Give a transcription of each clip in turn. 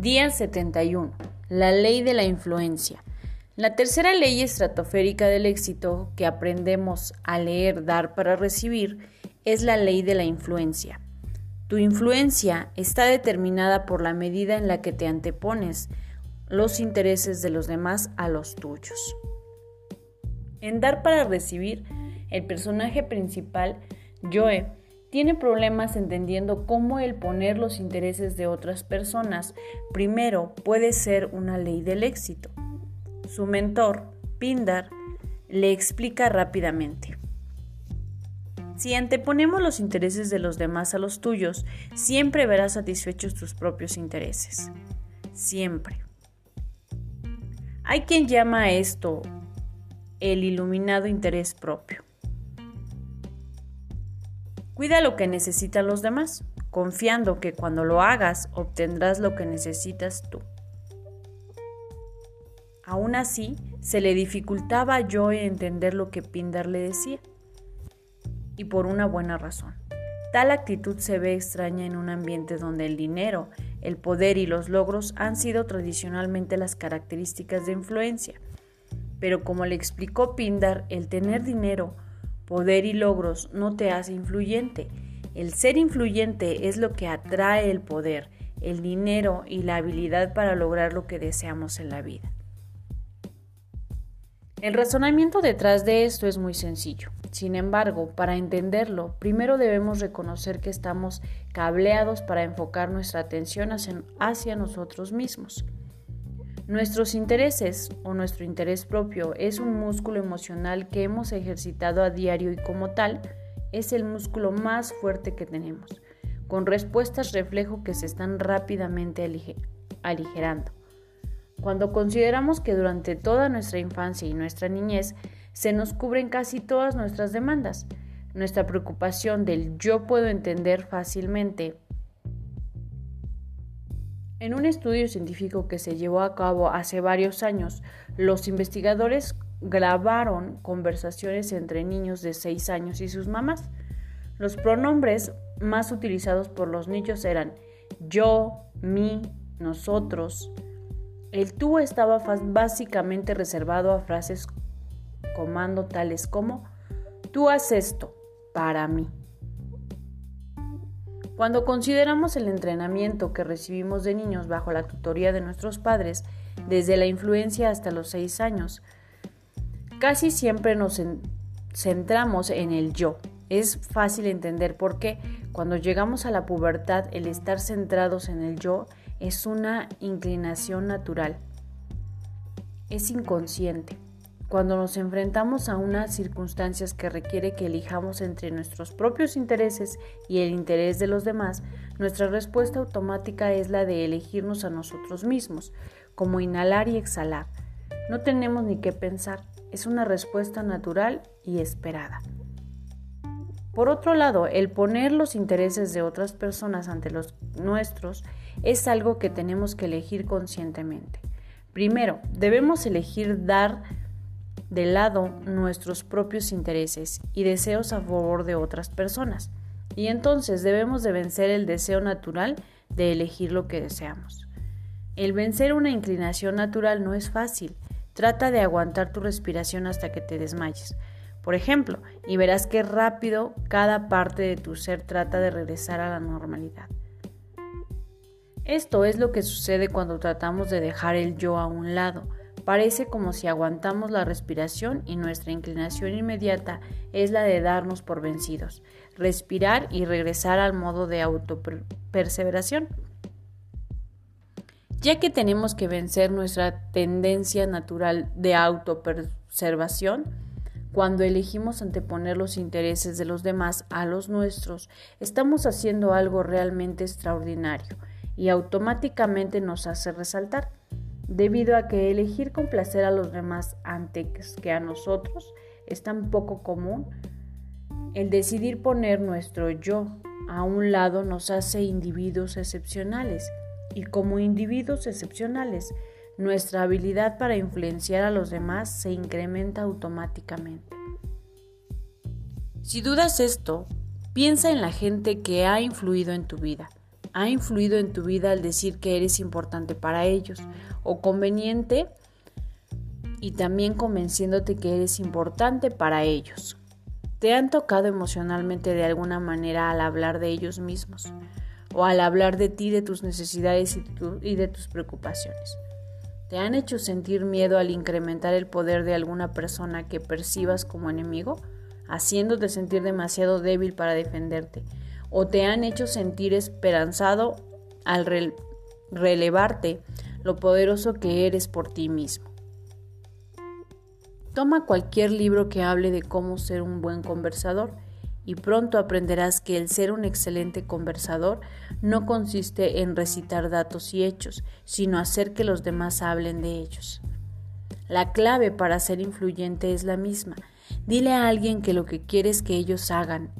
Día 71. La ley de la influencia. La tercera ley estratosférica del éxito que aprendemos a leer Dar para recibir es la ley de la influencia. Tu influencia está determinada por la medida en la que te antepones los intereses de los demás a los tuyos. En Dar para recibir, el personaje principal, Joe, tiene problemas entendiendo cómo el poner los intereses de otras personas primero puede ser una ley del éxito. Su mentor, Pindar, le explica rápidamente. Si anteponemos los intereses de los demás a los tuyos, siempre verás satisfechos tus propios intereses. Siempre. Hay quien llama a esto el iluminado interés propio. Cuida lo que necesitan los demás, confiando que cuando lo hagas obtendrás lo que necesitas tú. Aún así, se le dificultaba a Joe entender lo que Pindar le decía y por una buena razón. Tal actitud se ve extraña en un ambiente donde el dinero, el poder y los logros han sido tradicionalmente las características de influencia. Pero como le explicó Pindar, el tener dinero, poder y logros no te hace influyente. El ser influyente es lo que atrae el poder, el dinero y la habilidad para lograr lo que deseamos en la vida. El razonamiento detrás de esto es muy sencillo. Sin embargo, para entenderlo, primero debemos reconocer que estamos cableados para enfocar nuestra atención hacia, nosotros mismos. Nuestros intereses o nuestro interés propio es un músculo emocional que hemos ejercitado a diario y como tal es el músculo más fuerte que tenemos, con respuestas reflejo que se están rápidamente aligerando. Cuando consideramos que durante toda nuestra infancia y nuestra niñez se nos cubren casi todas nuestras demandas, nuestra preocupación del yo puedo entender fácilmente. En un estudio científico que se llevó a cabo hace varios años, los investigadores grabaron conversaciones entre niños de 6 años y sus mamás. Los pronombres más utilizados por los niños eran yo, mi, nosotros, el tú estaba básicamente reservado a frases comando tales como tú haces esto para mí. Cuando consideramos el entrenamiento que recibimos de niños bajo la tutoría de nuestros padres, desde la influencia hasta los seis años, casi siempre nos centramos en el yo. Es fácil entender por qué cuando llegamos a la pubertad el estar centrados en el yo es una inclinación natural. Es inconsciente. Cuando nos enfrentamos a unas circunstancias que requiere que elijamos entre nuestros propios intereses y el interés de los demás, nuestra respuesta automática es la de elegirnos a nosotros mismos, como inhalar y exhalar. No tenemos ni qué pensar, es una respuesta natural y esperada. Por otro lado, el poner los intereses de otras personas ante los nuestros es algo que tenemos que elegir conscientemente. Primero, debemos elegir dar de lado nuestros propios intereses y deseos a favor de otras personas. Y entonces debemos de vencer el deseo natural de elegir lo que deseamos. El vencer una inclinación natural no es fácil. Trata de aguantar tu respiración hasta que te desmayes. Por ejemplo, y verás qué rápido cada parte de tu ser trata de regresar a la normalidad. Esto es lo que sucede cuando tratamos de dejar el yo a un lado. Parece como si aguantamos la respiración y nuestra inclinación inmediata es la de darnos por vencidos, respirar y regresar al modo de autoperseveración. Ya que tenemos que vencer nuestra tendencia natural de autopreservación, cuando elegimos anteponer los intereses de los demás a los nuestros, estamos haciendo algo realmente extraordinario y automáticamente nos hace resaltar, debido a que elegir complacer a los demás antes que a nosotros es tan poco común. El decidir poner nuestro yo a un lado nos hace individuos excepcionales y como individuos excepcionales nuestra habilidad para influenciar a los demás se incrementa automáticamente. Si dudas esto, piensa en la gente que ha influido en tu vida. Ha influido en tu vida al decir que eres importante para ellos o conveniente y también convenciéndote que eres importante para ellos. Te han tocado emocionalmente de alguna manera al hablar de ellos mismos o al hablar de ti, de tus necesidades y, de tus preocupaciones. ¿Te han hecho sentir miedo al incrementar el poder de alguna persona que percibas como enemigo, haciéndote sentir demasiado débil para defenderte? ¿O te han hecho sentir esperanzado al relevarte lo poderoso que eres por ti mismo? Toma cualquier libro que hable de cómo ser un buen conversador y pronto aprenderás que el ser un excelente conversador no consiste en recitar datos y hechos, sino hacer que los demás hablen de ellos. La clave para ser influyente es la misma. Dile a alguien que lo que quieres que ellos hagan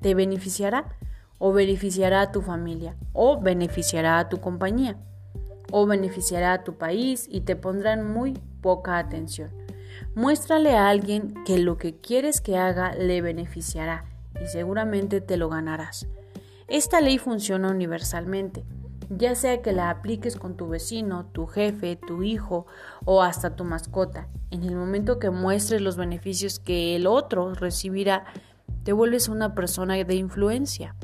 te beneficiará o beneficiará a tu familia o beneficiará a tu compañía o beneficiará a tu país y te pondrán muy poca atención. Muéstrale a alguien que lo que quieres que haga le beneficiará y seguramente te lo ganarás. Esta ley funciona universalmente, ya sea que la apliques con tu vecino, tu jefe, tu hijo o hasta tu mascota. En el momento que muestres los beneficios que el otro recibirá, te vuelves una persona de influencia.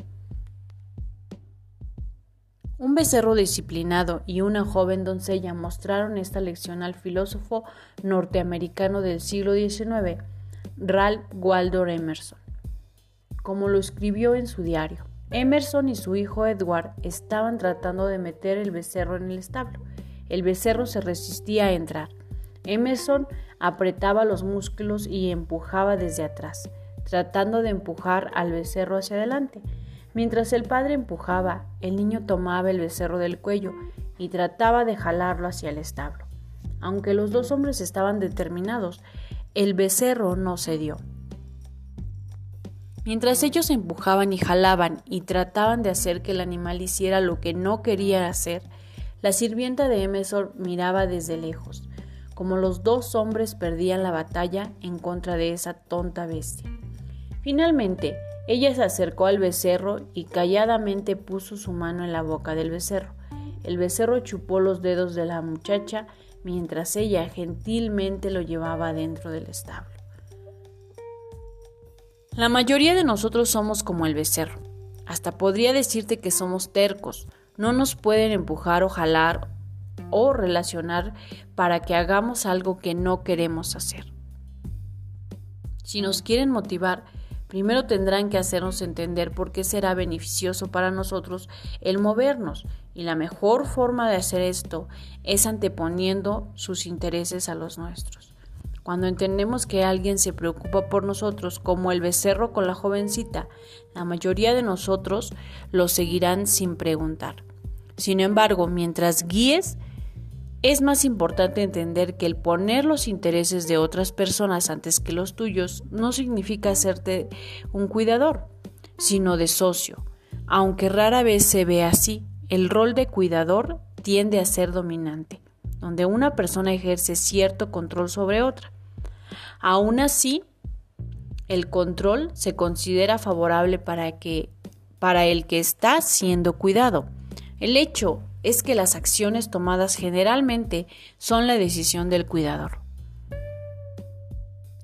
Un becerro disciplinado y una joven doncella mostraron esta lección al filósofo norteamericano del siglo XIX, Ralph Waldo Emerson como lo escribió en su diario. Emerson y su hijo Edward estaban tratando de meter el becerro en el establo. El becerro se resistía a entrar. Emerson apretaba los músculos y empujaba desde atrás, tratando de empujar al becerro hacia adelante. Mientras el padre empujaba, el niño tomaba el becerro del cuello y trataba de jalarlo hacia el establo. Aunque los dos hombres estaban determinados, el becerro no cedió. Mientras ellos empujaban y jalaban y trataban de hacer que el animal hiciera lo que no quería hacer, la sirvienta de Emerson miraba desde lejos, como los dos hombres perdían la batalla en contra de esa tonta bestia. Finalmente, ella se acercó al becerro y calladamente puso su mano en la boca del becerro. El becerro chupó los dedos de la muchacha mientras ella gentilmente lo llevaba dentro del establo. La mayoría de nosotros somos como el becerro. Hasta podría decirte que somos tercos. No nos pueden empujar o jalar o relacionar para que hagamos algo que no queremos hacer. Si nos quieren motivar, primero tendrán que hacernos entender por qué será beneficioso para nosotros el movernos, y la mejor forma de hacer esto es anteponiendo sus intereses a los nuestros. Cuando entendemos que alguien se preocupa por nosotros, como el becerro con la jovencita, la mayoría de nosotros lo seguirán sin preguntar. Sin embargo, mientras guíes, es más importante entender que el poner los intereses de otras personas antes que los tuyos no significa hacerte un cuidador, sino de socio. Aunque rara vez se ve así, el rol de cuidador tiende a ser dominante, donde una persona ejerce cierto control sobre otra. Aún así, el control se considera favorable para, que, para el que está siendo cuidado. El hecho es que las acciones tomadas generalmente son la decisión del cuidador.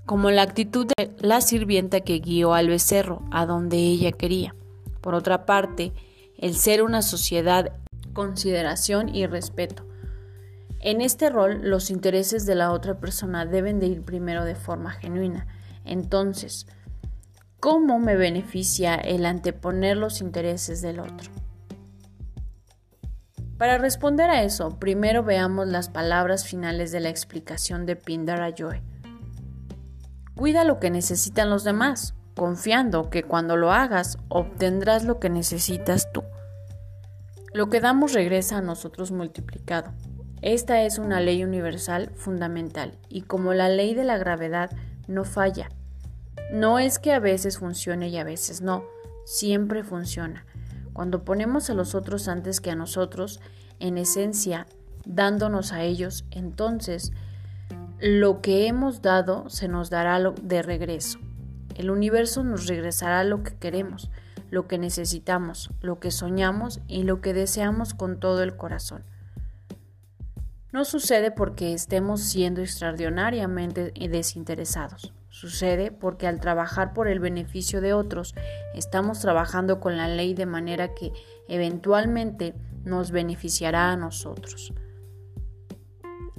Como la actitud de la sirvienta que guió al becerro a donde ella quería. Por otra parte, el ser una sociedad, consideración y respeto. En este rol, los intereses de la otra persona deben de ir primero de forma genuina. Entonces, ¿cómo me beneficia el anteponer los intereses del otro? Para responder a eso, primero veamos las palabras finales de la explicación de Pindar Joy. Cuida lo que necesitan los demás, confiando que cuando lo hagas obtendrás lo que necesitas tú. Lo que damos regresa a nosotros multiplicado. Esta es una ley universal fundamental y como la ley de la gravedad no falla. No es que a veces funcione y a veces no, siempre funciona. Cuando ponemos a los otros antes que a nosotros, en esencia, dándonos a ellos, entonces lo que hemos dado se nos dará de regreso. El universo nos regresará lo que queremos. lo que necesitamos, lo que soñamos y lo que deseamos con todo el corazón. No sucede porque estemos siendo extraordinariamente desinteresados. Sucede porque al trabajar por el beneficio de otros, estamos trabajando con la ley de manera que eventualmente nos beneficiará a nosotros.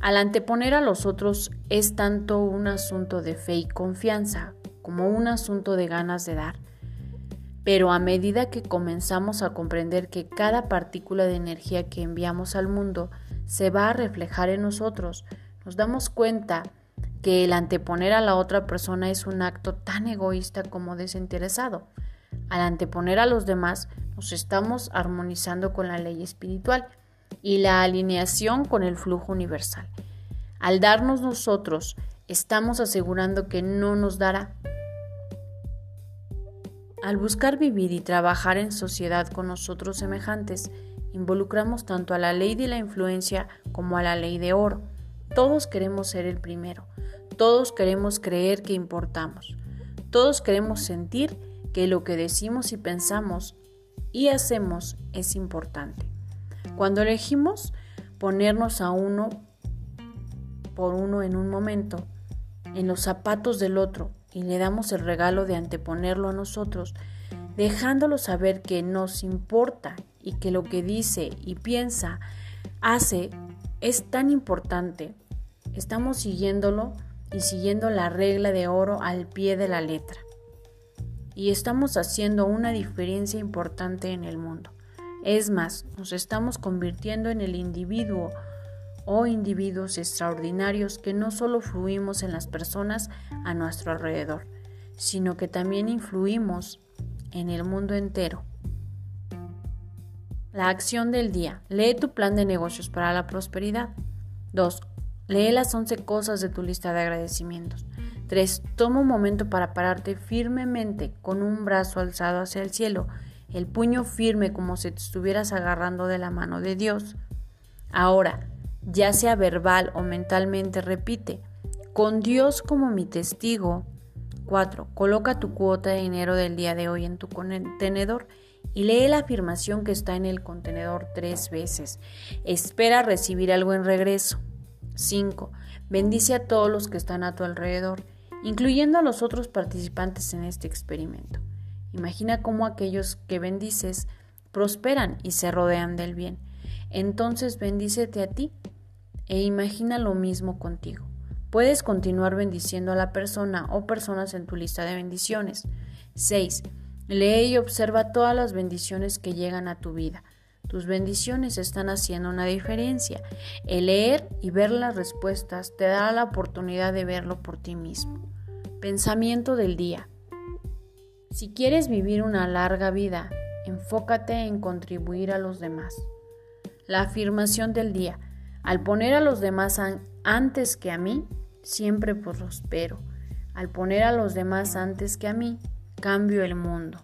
Al anteponer a los otros es tanto un asunto de fe y confianza como un asunto de ganas de dar. Pero a medida que comenzamos a comprender que cada partícula de energía que enviamos al mundo se va a reflejar en nosotros, nos damos cuenta que el anteponer a la otra persona es un acto tan egoísta como desinteresado. Al anteponer a los demás, nos estamos armonizando con la ley espiritual y la alineación con el flujo universal. Al darnos nosotros, estamos asegurando que no nos dará. Al buscar vivir y trabajar en sociedad con nosotros semejantes, involucramos tanto a la ley de la influencia como a la ley de oro. Todos queremos ser el primero, todos queremos creer que importamos, todos queremos sentir que lo que decimos y pensamos y hacemos es importante. Cuando elegimos ponernos a uno por uno en un momento, en los zapatos del otro, y le damos el regalo de anteponerlo a nosotros, dejándolo saber que nos importa y que lo que dice y piensa, hace, es tan importante. Estamos siguiéndolo y siguiendo la regla de oro al pie de la letra. Y estamos haciendo una diferencia importante en el mundo. Es más, nos estamos convirtiendo en el individuo o individuos extraordinarios que no solo fluimos en las personas a nuestro alrededor, sino que también influimos en el mundo entero. La acción del día. Lee tu plan de negocios para la prosperidad. 2. Lee las 11 cosas de tu lista de agradecimientos. 3. Toma un momento para pararte firmemente con un brazo alzado hacia el cielo el puño firme como si te estuvieras agarrando de la mano de Dios. Ahora, ya sea verbal o mentalmente, repite, con Dios como mi testigo. 4. Coloca tu cuota de dinero del día de hoy en tu contenedor y lee la afirmación que está en el contenedor tres veces. Espera recibir algo en regreso. 5. Bendice a todos los que están a tu alrededor, incluyendo a los otros participantes en este experimento. Imagina cómo aquellos que bendices prosperan y se rodean del bien. Entonces bendícete a ti e imagina lo mismo contigo. Puedes continuar bendiciendo a la persona o personas en tu lista de bendiciones. 6. Lee y observa todas las bendiciones que llegan a tu vida. Tus bendiciones están haciendo una diferencia. El leer y ver las respuestas te da la oportunidad de verlo por ti mismo. Pensamiento del día. Si quieres vivir una larga vida, enfócate en contribuir a los demás. La afirmación del día. Al poner a los demás antes que a mí, siempre prospero. Al poner a los demás antes que a mí, cambio el mundo.